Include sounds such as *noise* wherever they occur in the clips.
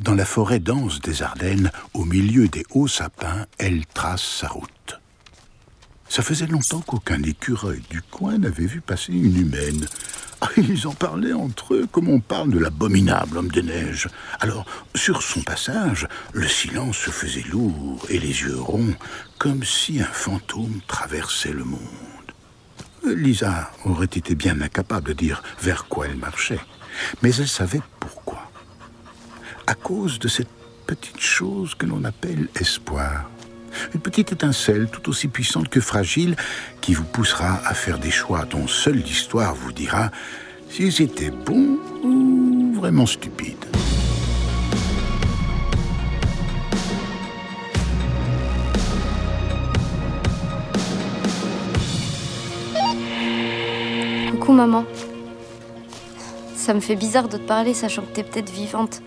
Dans la forêt dense des Ardennes, au milieu des hauts sapins, elle trace sa route. Ça faisait longtemps qu'aucun écureuil du coin n'avait vu passer une humaine. Ah, ils en parlaient entre eux comme on parle de l'abominable homme des neiges. Alors, sur son passage, le silence se faisait lourd et les yeux ronds, comme si un fantôme traversait le monde. Lisa aurait été bien incapable de dire vers quoi elle marchait, mais elle savait pourquoi. À cause de cette petite chose que l'on appelle espoir. Une petite étincelle tout aussi puissante que fragile qui vous poussera à faire des choix dont seule l'histoire vous dira s'ils étaient bons ou vraiment stupides. Coucou maman. Ça me fait bizarre de te parler sachant que t'es peut-être vivante.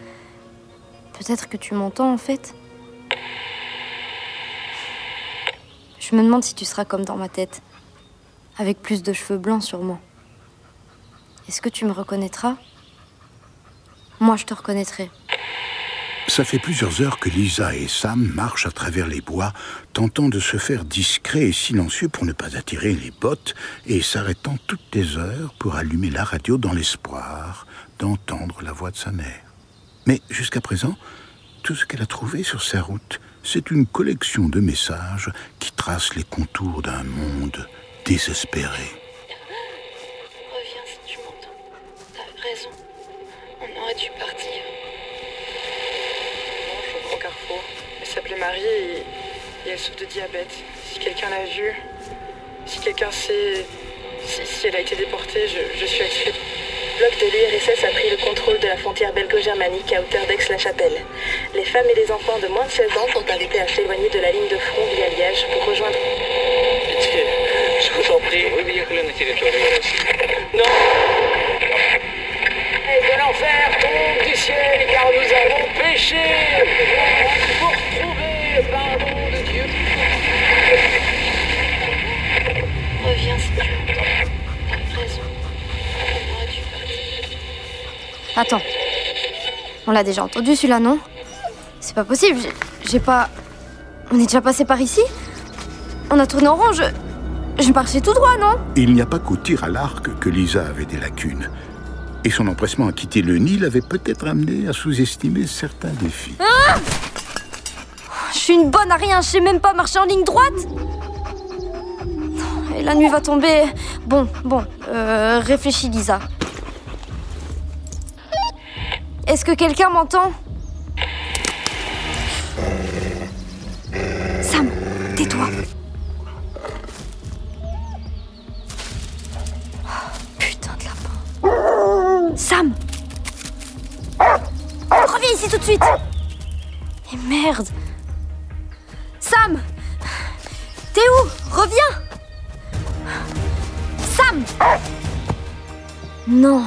Peut-être que tu m'entends en fait. Je me demande si tu seras comme dans ma tête. Avec plus de cheveux blancs sûrement. Est-ce que tu me reconnaîtras? Moi je te reconnaîtrai. Ça fait plusieurs heures que Lisa et Sam marchent à travers les bois, tentant de se faire discrets et silencieux pour ne pas attirer les bottes, et s'arrêtant toutes les heures pour allumer la radio dans l'espoir d'entendre la voix de sa mère. Mais jusqu'à présent, tout ce qu'elle a trouvé sur sa route, c'est une collection de messages qui tracent les contours d'un monde désespéré. Reviens si tu m'entends. T'as raison. On aurait dû partir. Non, je suis au carrefour. Elle s'appelait Marie et, et elle souffre de diabète. Si quelqu'un l'a vue, si quelqu'un sait si, si elle a été déportée, je, je suis exclue. Le bloc de l'URSS a pris le contrôle de la frontière belgo-germanique à hauteur d'Aix-la-Chapelle. Les femmes et les enfants de moins de 16 ans sont invités à s'éloigner de la ligne de front via Liège pour rejoindre. Je vous en prie. Non Et de l'enfer tombe du ciel car nous avons péché Attends. On l'a déjà entendu celui-là, non C'est pas possible, j'ai- pas. On est déjà passé par ici On a tourné en rond, je. Je marchais tout droit, non Il n'y a pas qu'au tir à l'arc que Lisa avait des lacunes. Et son empressement à quitter le Nil avait peut-être amené à sous-estimer certains défis. Je suis une bonne à rien, je sais même pas marcher en ligne droite Et la nuit va tomber. Bon, bon, euh, réfléchis, Lisa. Est-ce que quelqu'un m'entend Sam, tais-toi. Putain de lapin. Sam. Reviens ici tout de suite. Et merde. Sam. T'es où? Reviens. Sam. Non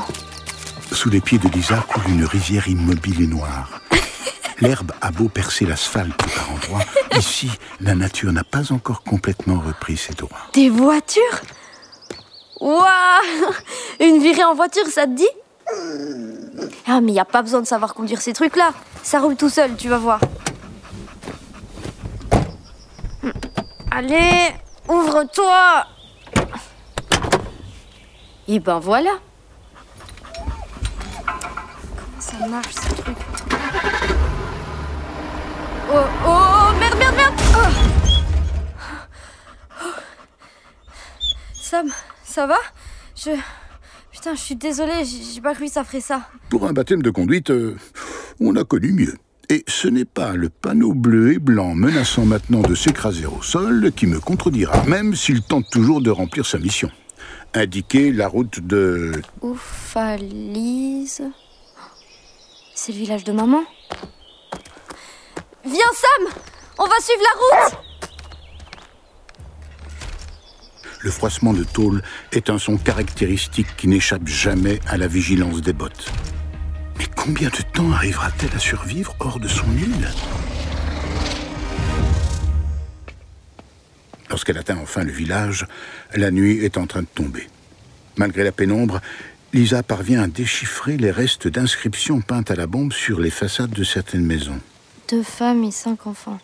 Sous les pieds de Lisa coule une rivière immobile et noire. *laughs* L'herbe a beau percer l'asphalte par endroits, ici, la nature n'a pas encore complètement repris ses droits. Des voitures? Waouh Une virée en voiture, ça te dit? Ah, mais y a pas besoin de savoir conduire ces trucs-là. Ça roule tout seul, tu vas voir. Allez, ouvre-toi Et ben voilà ça marche, ce truc Oh, oh, merde, merde, merde Oh. Sam, ça va? Je. Putain, je suis désolée, j'ai j'ai pas cru que ça ferait ça. Pour un baptême de conduite, euh, on a connu mieux. Et ce n'est pas le panneau bleu et blanc menaçant maintenant de s'écraser au sol qui me contredira, même s'il tente toujours de remplir sa mission. Indiquer la route de... Oufalise. C'est le village de maman Viens, Sam On va suivre la route Le froissement de tôle est un son caractéristique qui n'échappe jamais à la vigilance des bottes. Mais combien de temps arrivera-t-elle à survivre hors de son île? Lorsqu'elle atteint enfin le village, la nuit est en train de tomber. Malgré la pénombre, Lisa parvient à déchiffrer les restes d'inscriptions peintes à la bombe sur les façades de certaines maisons. Deux femmes et cinq enfants.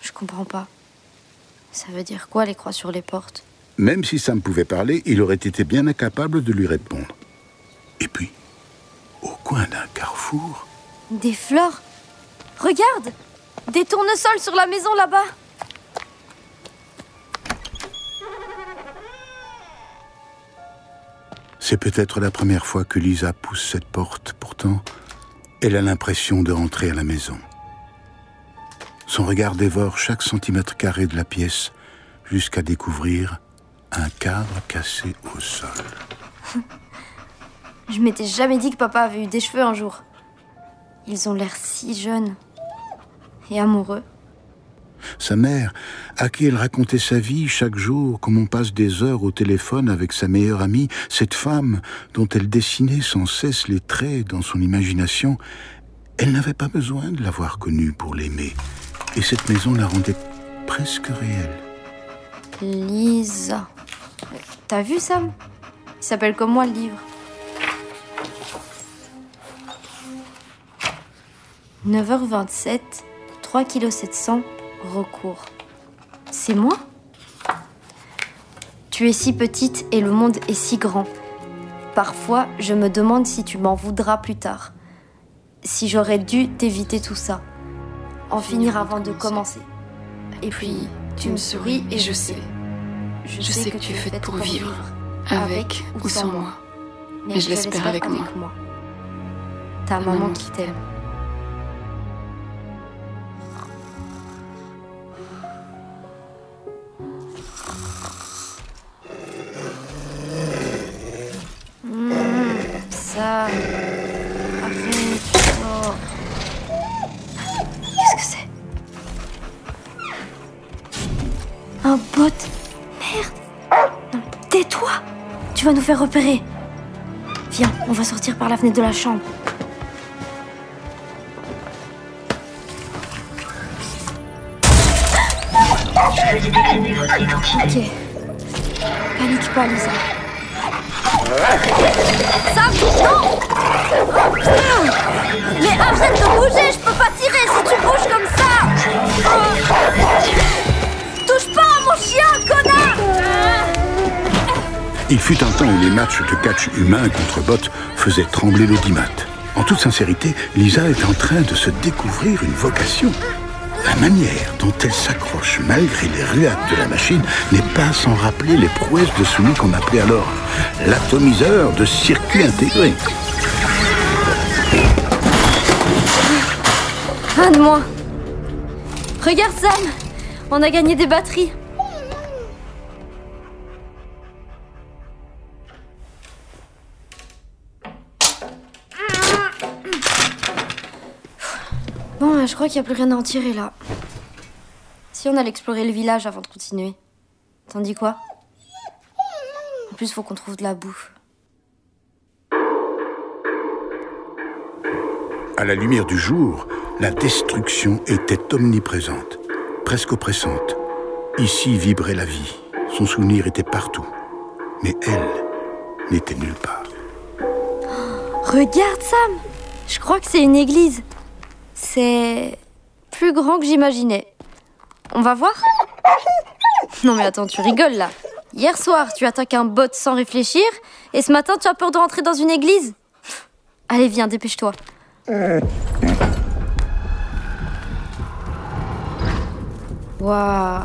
Je comprends pas. Ça veut dire quoi les croix sur les portes? Même si Sam pouvait parler, il aurait été bien incapable de lui répondre. Et puis, au coin d'un carrefour, Des fleurs? Regarde Des tournesols sur la maison là-bas c'est peut-être la première fois que Lisa pousse cette porte. Pourtant, elle a l'impression de rentrer à la maison. Son regard dévore chaque centimètre carré de la pièce jusqu'à découvrir un cadre cassé au sol. Je m'étais jamais dit que papa avait eu des cheveux un jour. Ils ont l'air si jeunes et amoureux. Sa mère, à qui elle racontait sa vie chaque jour, comme on passe des heures au téléphone avec sa meilleure amie, cette femme dont elle dessinait sans cesse les traits dans son imagination, elle n'avait pas besoin de l'avoir connue pour l'aimer. Et cette maison la rendait presque réelle. Lisa. T'as vu Sam Il s'appelle comme moi le livre. 9h27, 3 kg 700, recours. C'est moi? Tu es si petite et le monde est si grand. Parfois, je me demande si tu m'en voudras plus tard. Si j'aurais dû t'éviter tout ça. En finir avant de commencer. Et puis, tu me souris et je sais. Je sais que tu es faite pour vivre, avec ou sans moi. Mais je l'espère avec moi. Ta maman qui t'aime. Qu'est-ce que c'est? Un bot? Merde tais-toi Tu vas nous faire repérer. Viens, on va sortir par la fenêtre de la chambre. Ok. Panique pas, Lisa. Sam, non Oh, Mais arrête de bouger, je peux pas tirer si tu bouges comme ça. Touche pas à mon chien, connard Il fut un temps où les matchs de catch humain contre bots faisaient trembler l'audimat. En toute sincérité, Lisa est en train de se découvrir une vocation. La manière dont elle s'accroche malgré les ruades de la machine n'est pas sans rappeler les prouesses de celui qu'on appelait alors l'atomiseur de circuit intégré. Un de moins. Regarde Sam, on a gagné des batteries. Crois qu'il n'y a plus rien à en tirer là. Si on allait explorer le village avant de continuer. T'en dis quoi? En plus, faut qu'on trouve de la bouffe. À la lumière du jour, la destruction était omniprésente, presque oppressante. Ici vibrait la vie. Son souvenir était partout. Mais elle n'était nulle part. Regarde Sam Je crois que c'est une église. C'est plus grand que j'imaginais. On va voir Non mais attends, tu rigoles là. Hier soir, tu attaques un bot sans réfléchir, et ce matin, tu as peur de rentrer dans une église Allez, viens, dépêche-toi. Waouh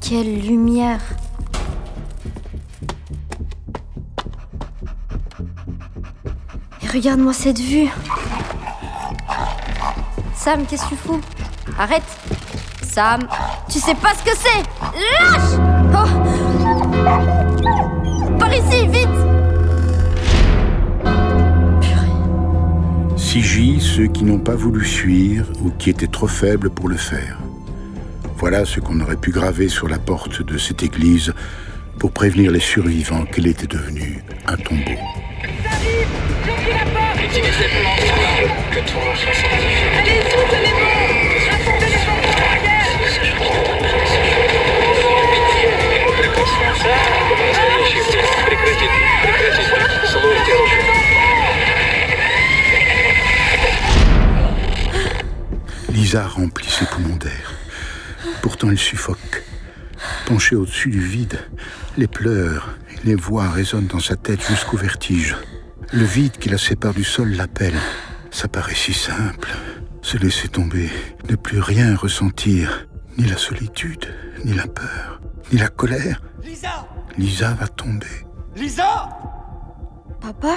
Quelle lumière Et regarde-moi cette vue Sam, qu'est-ce que tu fous? Arrête. Sam, tu sais pas ce que c'est. Lâche! Oh! Par ici, vite! Sigil ceux qui n'ont pas voulu fuir ou qui étaient trop faibles pour le faire. Voilà ce qu'on aurait pu graver sur la porte de cette église pour prévenir les survivants qu'elle était devenue un tombeau. Lisa remplit ses poumons d'air. Pourtant, elle suffoque. Penchée au-dessus du vide, les pleurs, et les voix résonnent dans sa tête jusqu'au vertige. Le vide qui la sépare du sol l'appelle. Ça paraît si simple. Se laisser tomber, ne plus rien ressentir, ni la solitude, ni la peur, ni la colère. Lisa Lisa va tomber. Lisa Papa?